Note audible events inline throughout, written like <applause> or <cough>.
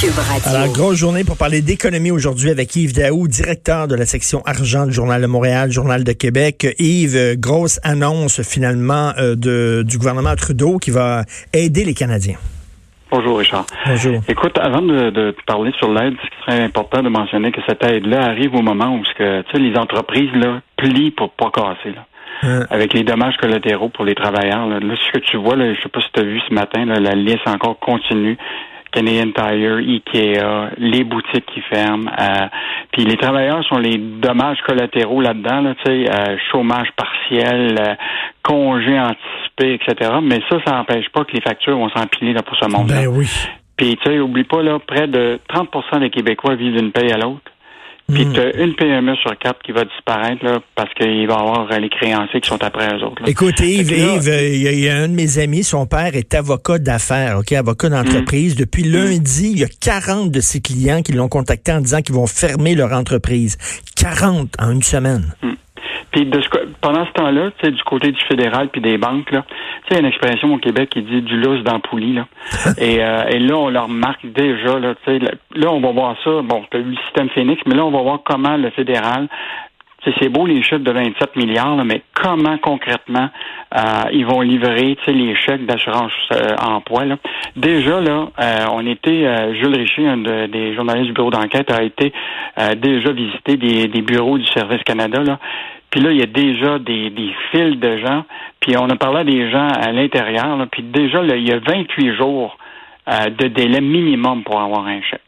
Cube Radio. Alors, grosse journée pour parler d'économie aujourd'hui avec Yves Daou, directeur de la section argent du Journal de Montréal, Journal de Québec. Yves, euh, grosse annonce finalement euh, de, du gouvernement Trudeau qui va aider les Canadiens. Bonjour Richard. Bonjour. Écoute, avant de, de parler sur l'aide, ce serait important de mentionner que cette aide-là arrive au moment où ce que, les entreprises là, plient pour pas casser. Là. Euh, Avec les dommages collatéraux pour les travailleurs. Là, Là, ce que tu vois, là, je sais pas si tu as vu ce matin, là, la liste encore continue. Canadian Tire, Ikea, les boutiques qui ferment. euh, puis les travailleurs sont les dommages collatéraux là-dedans, là, tu sais, euh, chômage partiel, euh, congés anticipés, etc. Mais ça, ça n'empêche pas que les factures vont s'empiler là, pour ce monde-là. ben oui. Puis tu sais, oublie pas, là, près de 30% des Québécois vivent d'une paye à l'autre. Puis Hmm. tu as une PME sur quatre qui va disparaître là, parce qu'il va y avoir les créanciers qui sont après eux autres. là. Écoute, Yves, là- Yves, euh, il y, a- il y a un de mes amis, son père est avocat d'affaires, ok, avocat d'entreprise. Depuis lundi, il y a 40 de ses clients qui l'ont contacté en disant qu'ils vont fermer leur entreprise. 40 en une semaine. Puis de ce pendant ce temps-là, tu sais, du côté du fédéral puis des banques, là, tu sais, il y a une expression au Québec qui dit du lousse dans poulie, là. <laughs> et, euh, et là, on leur marque déjà, là, tu sais, là, là, on va voir ça. Bon, tu as eu le système Phoenix, mais là, on va voir comment le fédéral tu sais, c'est beau les chiffres de 27 milliards, là, mais comment concrètement euh, ils vont livrer les chèques d'assurance euh, emploi? Là. Déjà, là, euh, on était, euh, Jules Richer, un de- des journalistes du bureau d'enquête, a été euh, déjà visiter des, des bureaux du Service Canada. Là. Puis là, il y a déjà des, des files de gens. Puis on a parlé à des gens à l'intérieur. là. Puis déjà, là, il y a 28 jours euh, de délai minimum pour avoir un chèque.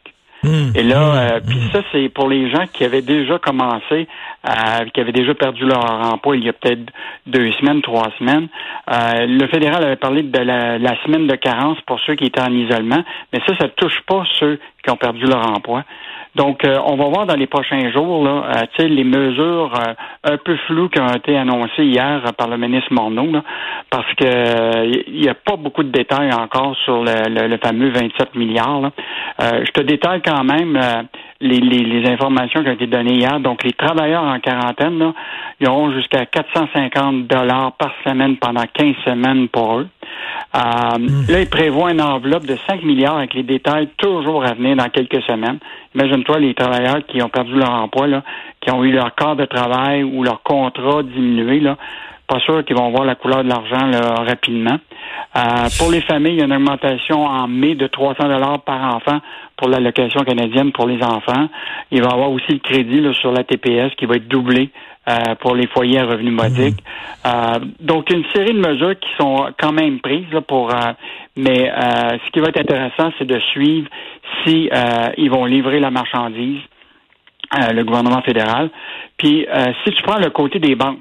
Hum, Et là, hum, euh, puis ça, c'est pour les gens qui avaient déjà commencé, euh, qui avaient déjà perdu leur emploi il y a peut-être deux semaines, trois semaines. Euh, le fédéral avait parlé de la, la semaine de carence pour ceux qui étaient en isolement, mais ça, ça touche pas ceux qui ont perdu leur emploi. Donc, euh, on va voir dans les prochains jours, là, euh, les mesures euh, un peu floues qui ont été annoncées hier par le ministre Morneau, là, parce que euh, il n'y a pas beaucoup de détails encore sur le, le- le fameux 27 milliards. Euh, je te détaille quand même les, les- les informations qui ont été données hier. Donc, les travailleurs en quarantaine, là, ils auront jusqu'à 450 dollars par semaine pendant 15 semaines pour eux. Euh, Là, ils prévoient une enveloppe de 5 milliards avec les détails toujours à venir dans quelques semaines. Imagine-toi les travailleurs qui ont perdu leur emploi, là, qui ont eu leur corps de travail ou leur contrat diminué, là. Pas sûr qu'ils vont voir la couleur de l'argent là, rapidement. Euh, pour les familles, il y a une augmentation en mai de 300 dollars par enfant pour l'allocation canadienne pour les enfants. Il va y avoir aussi le crédit là, sur la TPS qui va être doublé euh, pour les foyers à revenus modiques. Euh, donc, une série de mesures qui sont quand même prises là, pour. euh, mais euh, ce qui va être intéressant, c'est de suivre si euh, ils vont livrer la marchandise, euh, le gouvernement fédéral. Puis, euh, si tu prends le côté des banques,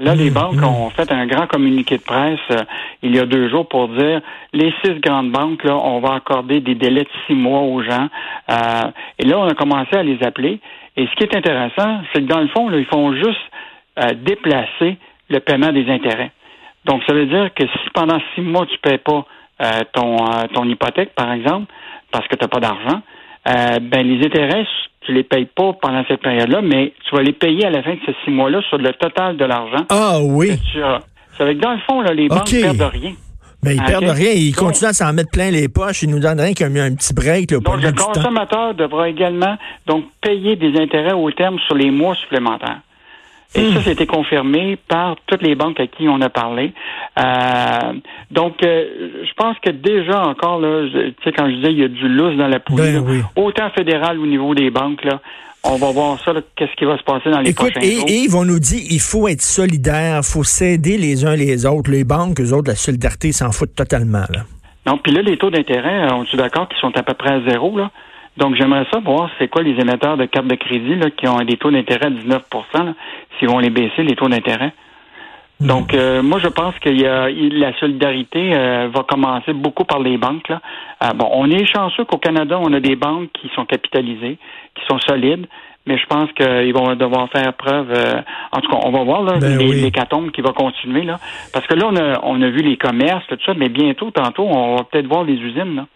là, les banques ont fait un grand communiqué de presse euh, il y a deux jours pour dire les six grandes banques, là, on va accorder des délais de six mois aux gens. Euh, et là, on a commencé à les appeler. Et ce qui est intéressant, c'est que dans le fond, là, ils font juste euh, déplacer le paiement des intérêts. Donc, ça veut dire que si pendant six mois, tu ne paies pas euh, ton, euh, ton hypothèque, par exemple, parce que tu n'as pas d'argent, euh, ben les intérêts, tu les payes pas pendant cette période-là, mais tu vas les payer à la fin de ces six mois-là sur le total de l'argent Ah oui. que tu as. Ça veut dire que dans le fond, là, les banques OK. perdent rien. Mais ils Ok. perdent rien. Ils Donc- continuent à s'en mettre plein les poches. Ils nous donnent rien qu'un un petit break. Là, Donc, le temps. consommateur devra également donc payer des intérêts au terme sur les mois supplémentaires. Et Hmm. ça, c'était confirmé par toutes les banques à qui on a parlé. Euh, donc, euh, je pense que déjà encore, là, tu sais, quand je disais il y a du lousse dans la poulie, Ben oui. autant fédéral au niveau des banques, là, on va voir ça, qu'est-ce qui va se passer dans les Écoute, prochains et, jours. et Yves, on nous dit il faut être solidaire, il faut s'aider les uns les autres. Les banques, eux autres, la solidarité, s'en foutent totalement. Là. Non, puis là, les taux d'intérêt, euh, on est d'accord qu'ils sont à peu près à zéro, là? Donc, j'aimerais ça voir c'est quoi les émetteurs de cartes de crédit là, qui ont des taux d'intérêt à 19% là, s'ils vont les baisser, les taux d'intérêt. Donc, euh, moi, je pense que y a, la solidarité euh, va commencer beaucoup par les banques. Là. bon, on est chanceux qu'au Canada, on a des banques qui sont capitalisées, qui sont solides, mais je pense qu'ils vont devoir faire preuve. en tout cas, on va voir là, ben les, oui. qui va continuer là, parce que là, on a, on a vu les commerces, tout ça, mais bientôt, tantôt, on va peut-être voir les usines. Là.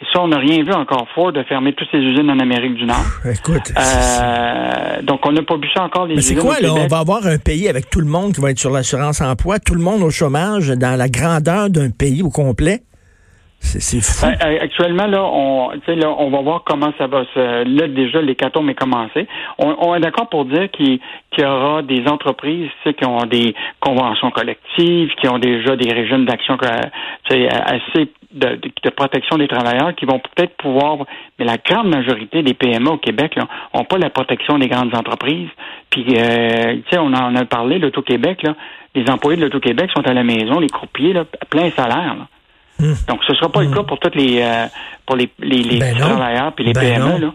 Et ça, on n'a rien vu encore fort de fermer toutes ces usines en Amérique du Nord. <laughs> Écoute. Euh, donc, on n'a pas vu ça encore. Les Mais c'est quoi, là? On va avoir un pays avec tout le monde qui va être sur l'assurance emploi, tout le monde au chômage, dans la grandeur d'un pays au complet? Ben, euh, actuellement, là on, là, on va voir comment ça va. Là, déjà, l'hécatombe est commencé. On, est d'accord pour dire qu'il y aura des entreprises qui ont des conventions collectives, qui ont déjà des régimes d'action euh, assez de, de, protection des travailleurs qui vont peut-être pouvoir, mais la grande majorité des PME au Québec n'ont pas la protection des grandes entreprises. Puis, euh, on en a parlé, l'Auto-Québec, là, les employés de l'Auto-Québec sont à la maison, les croupiers, là, plein salaire. Donc, ce ne sera pas le hmm. cas pour tous les, euh, pour les, les, les ben travailleurs puis les ben PME. Là.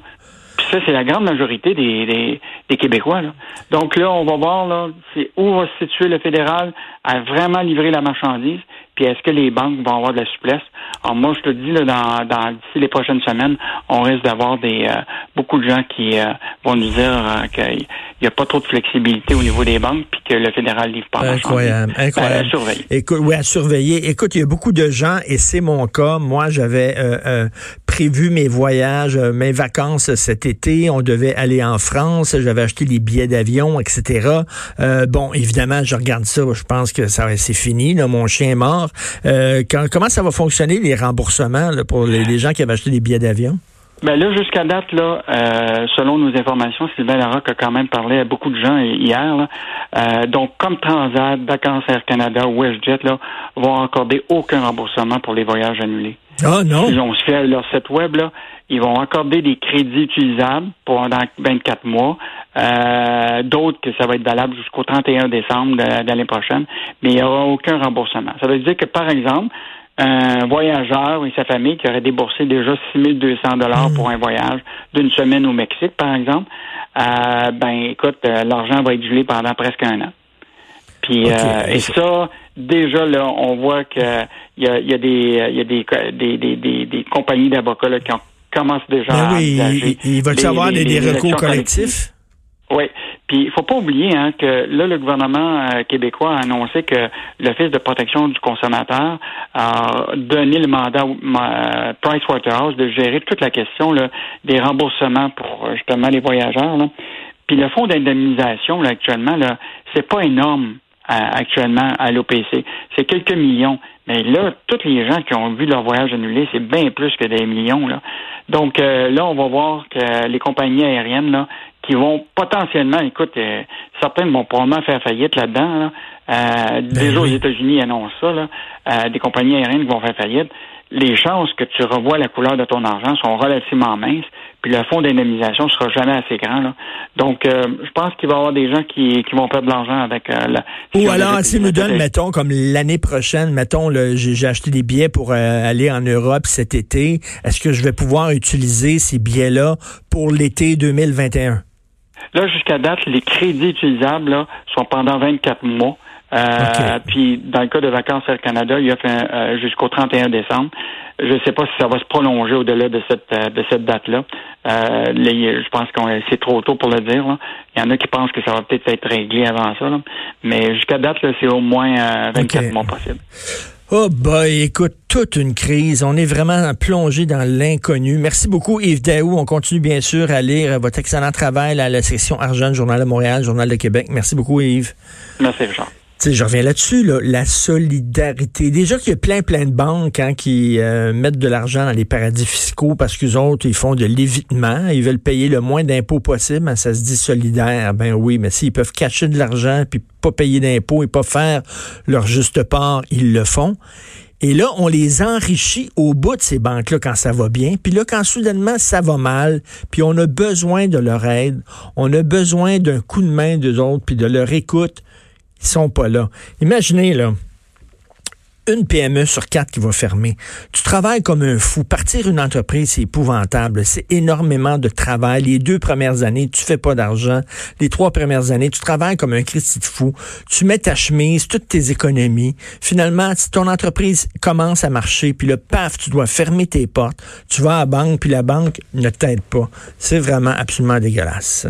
Puis ça, c'est la grande majorité des, des, des, Québécois. Là. Donc là, on va voir là, c'est où va se situer le fédéral à vraiment livrer la marchandise. Puis est-ce que les banques vont avoir de la souplesse? Alors moi, je te dis, là, dans, dans d'ici les prochaines semaines, on risque d'avoir des euh, beaucoup de gens qui euh, vont nous dire euh, qu'il n'y a pas trop de flexibilité au niveau des banques, puis que le fédéral livre pas Incroyable, ben, incroyable. à surveiller. Écoute, oui, à surveiller. Écoute, il y a beaucoup de gens, et c'est mon cas. Moi, j'avais prévu mes voyages, mes vacances cet été. On devait aller en France. J'avais acheté les billets d'avion, etc. bon, évidemment, je regarde ça. Je pense que ça c'est fini. Là, mon chien est mort. Euh, comment ça va fonctionner, les remboursements pour les, gens qui avaient acheté des billets d'avion? Ben là, jusqu'à date, là, euh, selon nos informations, Sylvain Larocque a quand même parlé à beaucoup de gens hier. Euh, donc, comme Transat, Vacances Air Canada, WestJet, là, vont accorder aucun remboursement pour les voyages annulés. Ah non? Si on se fait leur site web, là, ils vont accorder des crédits utilisables pendant 24 mois. Euh, d'autres que ça va être valable jusqu'au 31 décembre de, l'année prochaine, mais il n'y aura aucun remboursement. Ça veut dire que, par exemple, un voyageur et sa famille qui aurait déboursé déjà 6 200 dollars hmm. pour un voyage d'une semaine au Mexique, par exemple, euh, ben écoute, euh, l'argent va être gelé pendant presque un an. Puis et ça, déjà là, on voit que il y a, y a, des il y a des, des, des, des compagnies d'avocats qui ont commence déjà ben à oui, il, il va y avoir des, recours collectifs? Oui. Puis il faut pas oublier hein, que là, le gouvernement euh, québécois a annoncé que l'Office de protection du consommateur a donné le mandat à Pricewaterhouse de gérer toute la question là, des remboursements pour justement les voyageurs. Là. Puis le fonds d'indemnisation, là, actuellement, là, c'est pas énorme actuellement à l'OPC. C'est quelques millions. Mais là, tous les gens qui ont vu leur voyage annulé, c'est bien plus que des millions. Là. Donc euh, là, on va voir que les compagnies aériennes là, qui vont potentiellement, écoute, euh, certaines vont probablement faire faillite là-dedans. Là. Euh, ben déjà aux États-Unis annoncent ça, là, euh, des compagnies aériennes qui vont faire faillite. Les chances que tu revois la couleur de ton argent sont relativement minces, puis le fonds d'indemnisation sera jamais assez grand. Là. Donc, euh, je pense qu'il va y avoir des gens qui, qui vont perdre de l'argent avec la. Ou alors, s'ils nous donnent, mettons, comme l'année prochaine, mettons, j'ai acheté des billets pour aller en Europe cet été, est-ce que je vais pouvoir utiliser ces billets-là pour l'été 2021? Là, jusqu'à date, les crédits utilisables là, sont pendant 24 mois. Euh, Puis, dans le cas de Vacances Air Canada, il y a fait euh, jusqu'au 31 décembre. Je ne sais pas si ça va se prolonger au-delà de cette euh, de cette date-là. Euh, je pense que c'est trop tôt pour le dire. Là. Il y en a qui pensent que ça va peut-être être réglé avant ça. Là. Mais jusqu'à date, c'est au moins 24 mois possible. Oh boy, écoute, toute une crise. On est vraiment plongé dans l'inconnu. Merci beaucoup Yves Daou. On continue bien sûr à lire votre excellent travail à la section Argent, Journal de Montréal, Journal de Québec. Merci beaucoup Yves. Merci Richard je reviens là-dessus, la solidarité. Déjà qu'il y a plein, plein de banques hein, qui euh, mettent de l'argent dans les paradis fiscaux parce qu'eux autres, ils font de l'évitement. Ils veulent payer le moins d'impôts possible. Hein, ça se dit solidaire. Ben oui, mais s'ils peuvent cacher de l'argent puis pas payer d'impôts et pas faire leur juste part, ils le font. Et là, on les enrichit au bout de ces banques-là quand ça va bien. Puis là, quand soudainement ça va mal, puis on a besoin de leur aide, on a besoin d'un coup de main d'eux autres, puis de leur écoute, sont pas là. Imaginez, là, une PME sur quatre qui va fermer. Tu travailles comme un fou. Partir une entreprise, c'est épouvantable. C'est énormément de travail. Les deux premières années, tu fais pas d'argent. Les trois premières années, tu travailles comme un Christi fou. Tu mets ta chemise, toutes tes économies. Finalement, si ton entreprise commence à marcher, puis le paf, tu dois fermer tes portes, tu vas à la banque, puis la banque ne t'aide pas. C'est vraiment absolument dégueulasse.